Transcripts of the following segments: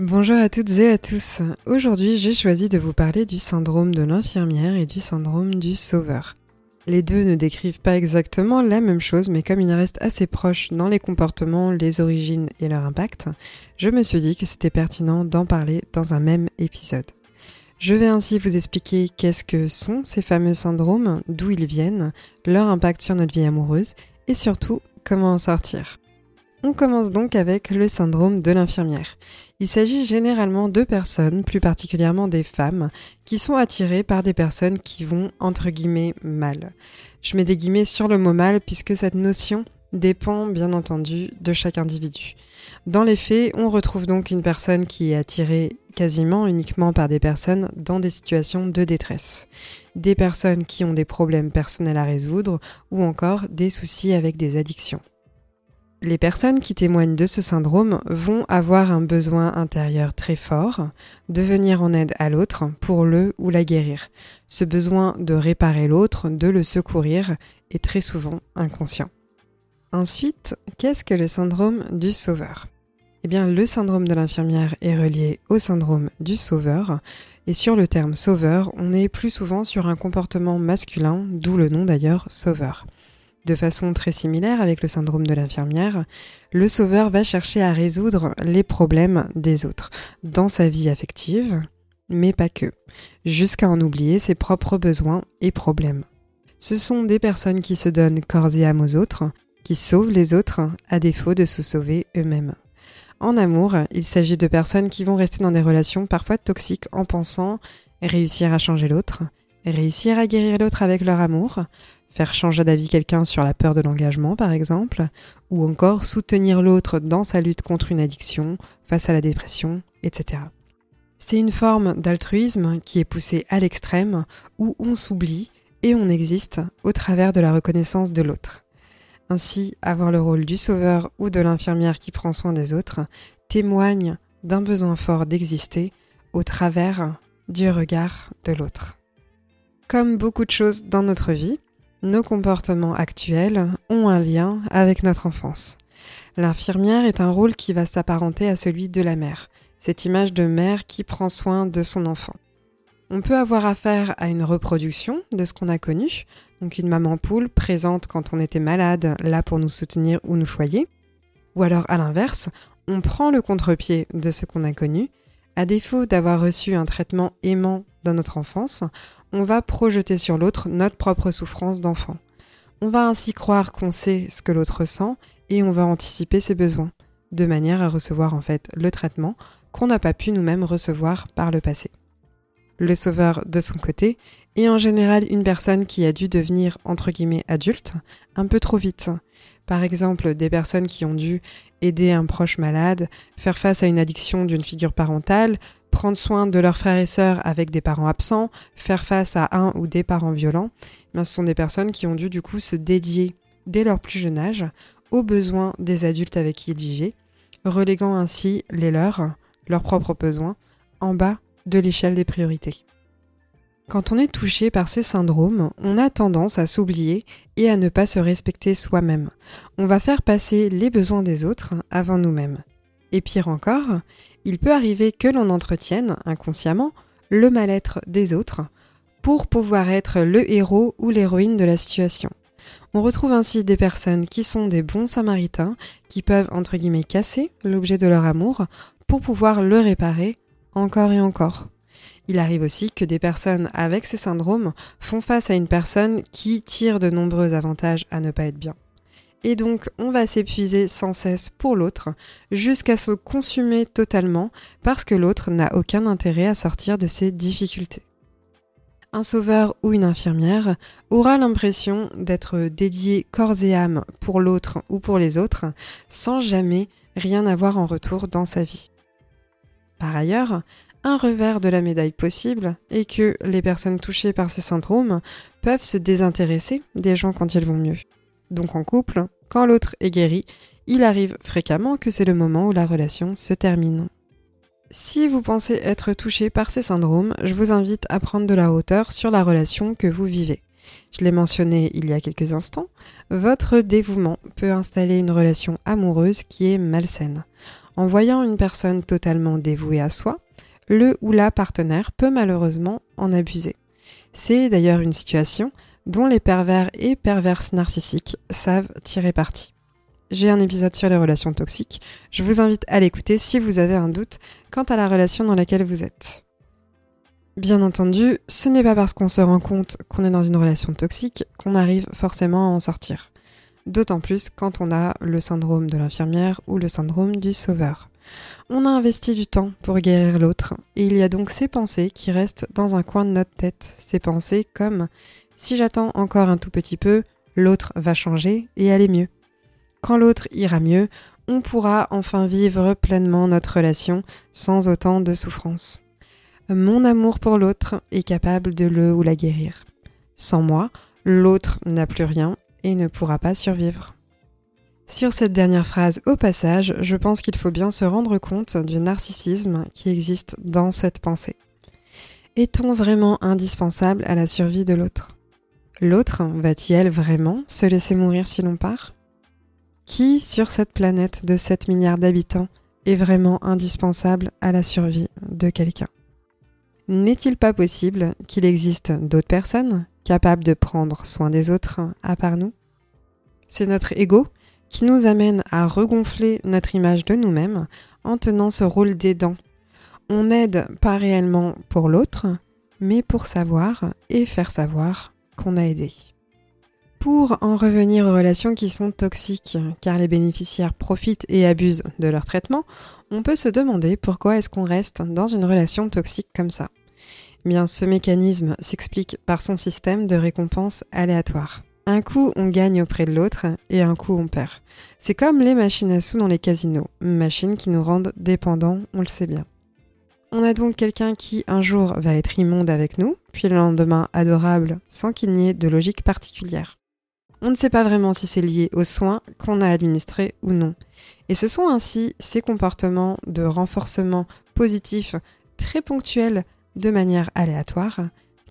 Bonjour à toutes et à tous. Aujourd'hui, j'ai choisi de vous parler du syndrome de l'infirmière et du syndrome du sauveur. Les deux ne décrivent pas exactement la même chose, mais comme ils restent assez proches dans les comportements, les origines et leur impact, je me suis dit que c'était pertinent d'en parler dans un même épisode. Je vais ainsi vous expliquer qu'est-ce que sont ces fameux syndromes, d'où ils viennent, leur impact sur notre vie amoureuse et surtout comment en sortir. On commence donc avec le syndrome de l'infirmière. Il s'agit généralement de personnes, plus particulièrement des femmes, qui sont attirées par des personnes qui vont entre guillemets mal. Je mets des guillemets sur le mot mal puisque cette notion dépend bien entendu de chaque individu. Dans les faits, on retrouve donc une personne qui est attirée quasiment uniquement par des personnes dans des situations de détresse. Des personnes qui ont des problèmes personnels à résoudre ou encore des soucis avec des addictions. Les personnes qui témoignent de ce syndrome vont avoir un besoin intérieur très fort de venir en aide à l'autre pour le ou la guérir. Ce besoin de réparer l'autre, de le secourir, est très souvent inconscient. Ensuite, qu'est-ce que le syndrome du sauveur? Eh bien, le syndrome de l'infirmière est relié au syndrome du sauveur, et sur le terme sauveur, on est plus souvent sur un comportement masculin, d'où le nom d'ailleurs sauveur. De façon très similaire avec le syndrome de l'infirmière, le sauveur va chercher à résoudre les problèmes des autres dans sa vie affective, mais pas que, jusqu'à en oublier ses propres besoins et problèmes. Ce sont des personnes qui se donnent corps et âme aux autres, qui sauvent les autres à défaut de se sauver eux-mêmes. En amour, il s'agit de personnes qui vont rester dans des relations parfois toxiques en pensant réussir à changer l'autre, réussir à guérir l'autre avec leur amour, faire changer d'avis quelqu'un sur la peur de l'engagement par exemple, ou encore soutenir l'autre dans sa lutte contre une addiction, face à la dépression, etc. C'est une forme d'altruisme qui est poussée à l'extrême, où on s'oublie et on existe au travers de la reconnaissance de l'autre. Ainsi, avoir le rôle du sauveur ou de l'infirmière qui prend soin des autres témoigne d'un besoin fort d'exister au travers du regard de l'autre. Comme beaucoup de choses dans notre vie, nos comportements actuels ont un lien avec notre enfance. L'infirmière est un rôle qui va s'apparenter à celui de la mère, cette image de mère qui prend soin de son enfant. On peut avoir affaire à une reproduction de ce qu'on a connu, donc une maman poule présente quand on était malade, là pour nous soutenir ou nous choyer, ou alors à l'inverse, on prend le contre-pied de ce qu'on a connu, à défaut d'avoir reçu un traitement aimant dans notre enfance, on va projeter sur l'autre notre propre souffrance d'enfant. On va ainsi croire qu'on sait ce que l'autre sent et on va anticiper ses besoins, de manière à recevoir en fait le traitement qu'on n'a pas pu nous-mêmes recevoir par le passé. Le sauveur, de son côté, est en général une personne qui a dû devenir entre adulte un peu trop vite. Par exemple, des personnes qui ont dû aider un proche malade, faire face à une addiction d'une figure parentale, prendre soin de leurs frères et sœurs avec des parents absents, faire face à un ou des parents violents, eh ce sont des personnes qui ont dû du coup se dédier dès leur plus jeune âge aux besoins des adultes avec qui ils vivaient, reléguant ainsi les leurs, leurs propres besoins, en bas de l'échelle des priorités. Quand on est touché par ces syndromes, on a tendance à s'oublier et à ne pas se respecter soi-même. On va faire passer les besoins des autres avant nous-mêmes. Et pire encore, il peut arriver que l'on entretienne, inconsciemment, le mal-être des autres pour pouvoir être le héros ou l'héroïne de la situation. On retrouve ainsi des personnes qui sont des bons samaritains, qui peuvent entre guillemets casser l'objet de leur amour pour pouvoir le réparer encore et encore. Il arrive aussi que des personnes avec ces syndromes font face à une personne qui tire de nombreux avantages à ne pas être bien et donc on va s'épuiser sans cesse pour l'autre jusqu'à se consumer totalement parce que l'autre n'a aucun intérêt à sortir de ses difficultés. un sauveur ou une infirmière aura l'impression d'être dédié corps et âme pour l'autre ou pour les autres, sans jamais rien avoir en retour dans sa vie. Par ailleurs, un revers de la médaille possible est que les personnes touchées par ces syndromes peuvent se désintéresser des gens quand ils vont mieux. Donc en couple, quand l'autre est guéri, il arrive fréquemment que c'est le moment où la relation se termine. Si vous pensez être touché par ces syndromes, je vous invite à prendre de la hauteur sur la relation que vous vivez. Je l'ai mentionné il y a quelques instants, votre dévouement peut installer une relation amoureuse qui est malsaine. En voyant une personne totalement dévouée à soi, le ou la partenaire peut malheureusement en abuser. C'est d'ailleurs une situation dont les pervers et perverses narcissiques savent tirer parti j'ai un épisode sur les relations toxiques. Je vous invite à l'écouter si vous avez un doute quant à la relation dans laquelle vous êtes. Bien entendu, ce n'est pas parce qu'on se rend compte qu'on est dans une relation toxique qu'on arrive forcément à en sortir. D'autant plus quand on a le syndrome de l'infirmière ou le syndrome du sauveur. On a investi du temps pour guérir l'autre, et il y a donc ces pensées qui restent dans un coin de notre tête. Ces pensées comme si j'attends encore un tout petit peu, l'autre va changer et aller mieux. Quand l'autre ira mieux, on pourra enfin vivre pleinement notre relation sans autant de souffrance. Mon amour pour l'autre est capable de le ou la guérir. Sans moi, l'autre n'a plus rien et ne pourra pas survivre. Sur cette dernière phrase au passage, je pense qu'il faut bien se rendre compte du narcissisme qui existe dans cette pensée. Est-on vraiment indispensable à la survie de l'autre? L'autre va-t-il vraiment se laisser mourir si l'on part? Qui, sur cette planète de 7 milliards d'habitants, est vraiment indispensable à la survie de quelqu'un? N'est-il pas possible qu'il existe d'autres personnes capables de prendre soin des autres à part nous? C'est notre ego qui nous amène à regonfler notre image de nous-mêmes en tenant ce rôle d'aidant. On n'aide pas réellement pour l'autre, mais pour savoir et faire savoir a aidé. Pour en revenir aux relations qui sont toxiques, car les bénéficiaires profitent et abusent de leur traitement, on peut se demander pourquoi est-ce qu'on reste dans une relation toxique comme ça. Eh bien, ce mécanisme s'explique par son système de récompense aléatoire. Un coup, on gagne auprès de l'autre et un coup, on perd. C'est comme les machines à sous dans les casinos, machines qui nous rendent dépendants, on le sait bien. On a donc quelqu'un qui un jour va être immonde avec nous, puis le lendemain adorable sans qu'il n'y ait de logique particulière. On ne sait pas vraiment si c'est lié aux soins qu'on a administrés ou non. Et ce sont ainsi ces comportements de renforcement positif très ponctuels de manière aléatoire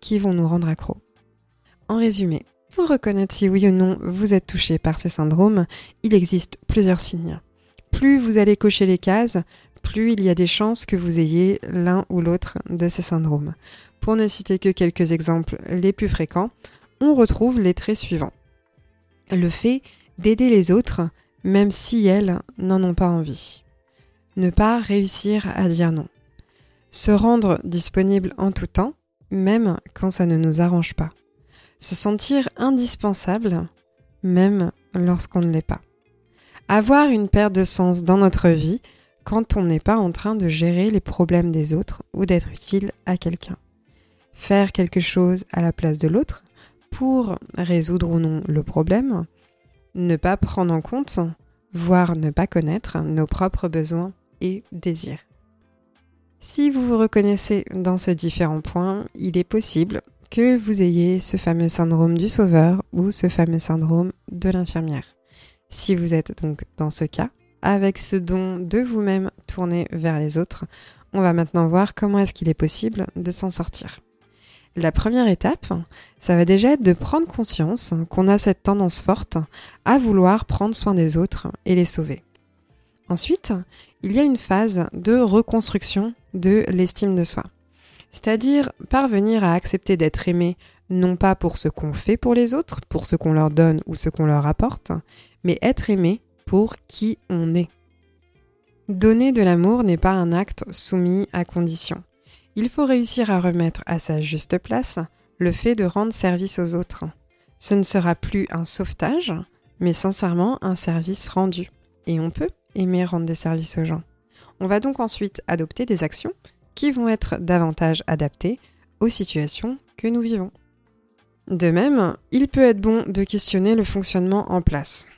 qui vont nous rendre accros. En résumé, pour reconnaître si oui ou non vous êtes touché par ces syndromes, il existe plusieurs signes. Plus vous allez cocher les cases, plus il y a des chances que vous ayez l'un ou l'autre de ces syndromes. Pour ne citer que quelques exemples les plus fréquents, on retrouve les traits suivants le fait d'aider les autres même si elles n'en ont pas envie. Ne pas réussir à dire non. Se rendre disponible en tout temps, même quand ça ne nous arrange pas. Se sentir indispensable, même lorsqu'on ne l'est pas. Avoir une perte de sens dans notre vie quand on n'est pas en train de gérer les problèmes des autres ou d'être utile à quelqu'un. Faire quelque chose à la place de l'autre, pour résoudre ou non le problème, ne pas prendre en compte, voire ne pas connaître nos propres besoins et désirs. Si vous vous reconnaissez dans ces différents points, il est possible que vous ayez ce fameux syndrome du sauveur ou ce fameux syndrome de l'infirmière. Si vous êtes donc dans ce cas, avec ce don de vous-même tourné vers les autres, on va maintenant voir comment est-ce qu'il est possible de s'en sortir. La première étape, ça va déjà être de prendre conscience qu'on a cette tendance forte à vouloir prendre soin des autres et les sauver. Ensuite, il y a une phase de reconstruction de l'estime de soi. C'est-à-dire parvenir à accepter d'être aimé non pas pour ce qu'on fait pour les autres, pour ce qu'on leur donne ou ce qu'on leur apporte, mais être aimé pour qui on est. Donner de l'amour n'est pas un acte soumis à condition il faut réussir à remettre à sa juste place le fait de rendre service aux autres. Ce ne sera plus un sauvetage, mais sincèrement un service rendu. Et on peut aimer rendre des services aux gens. On va donc ensuite adopter des actions qui vont être davantage adaptées aux situations que nous vivons. De même, il peut être bon de questionner le fonctionnement en place.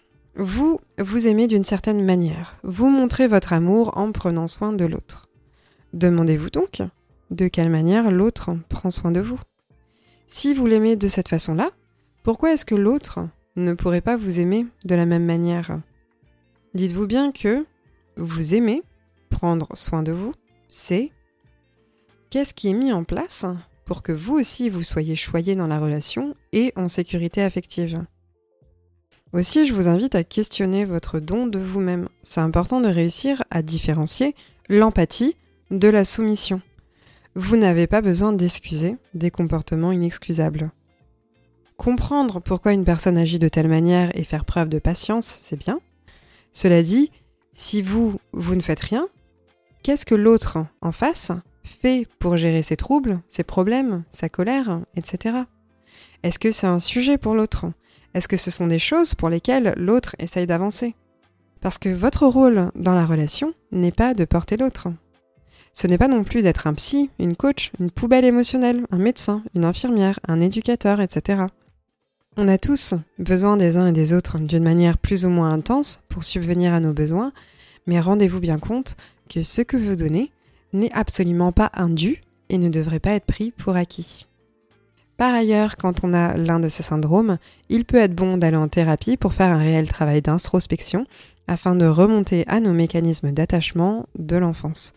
Vous, vous aimez d'une certaine manière. Vous montrez votre amour en prenant soin de l'autre. Demandez-vous donc de quelle manière l'autre prend soin de vous. Si vous l'aimez de cette façon-là, pourquoi est-ce que l'autre ne pourrait pas vous aimer de la même manière? Dites-vous bien que vous aimez prendre soin de vous, c'est qu'est-ce qui est mis en place pour que vous aussi vous soyez choyé dans la relation et en sécurité affective? Aussi, je vous invite à questionner votre don de vous-même. C'est important de réussir à différencier l'empathie de la soumission. Vous n'avez pas besoin d'excuser des comportements inexcusables. Comprendre pourquoi une personne agit de telle manière et faire preuve de patience, c'est bien. Cela dit, si vous, vous ne faites rien, qu'est-ce que l'autre en face fait pour gérer ses troubles, ses problèmes, sa colère, etc. Est-ce que c'est un sujet pour l'autre? Est-ce que ce sont des choses pour lesquelles l'autre essaye d'avancer? Parce que votre rôle dans la relation n'est pas de porter l'autre. Ce n'est pas non plus d'être un psy, une coach, une poubelle émotionnelle, un médecin, une infirmière, un éducateur, etc. On a tous besoin des uns et des autres d'une manière plus ou moins intense pour subvenir à nos besoins, mais rendez-vous bien compte que ce que vous donnez n'est absolument pas indu et ne devrait pas être pris pour acquis. Par ailleurs, quand on a l'un de ces syndromes, il peut être bon d'aller en thérapie pour faire un réel travail d'introspection afin de remonter à nos mécanismes d'attachement de l'enfance.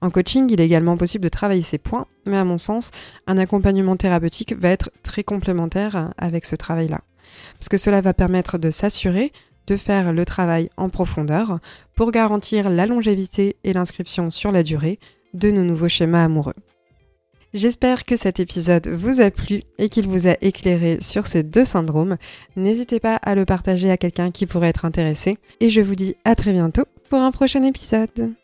En coaching, il est également possible de travailler ces points, mais à mon sens, un accompagnement thérapeutique va être très complémentaire avec ce travail-là. Parce que cela va permettre de s'assurer de faire le travail en profondeur pour garantir la longévité et l'inscription sur la durée de nos nouveaux schémas amoureux. J'espère que cet épisode vous a plu et qu'il vous a éclairé sur ces deux syndromes. N'hésitez pas à le partager à quelqu'un qui pourrait être intéressé et je vous dis à très bientôt pour un prochain épisode.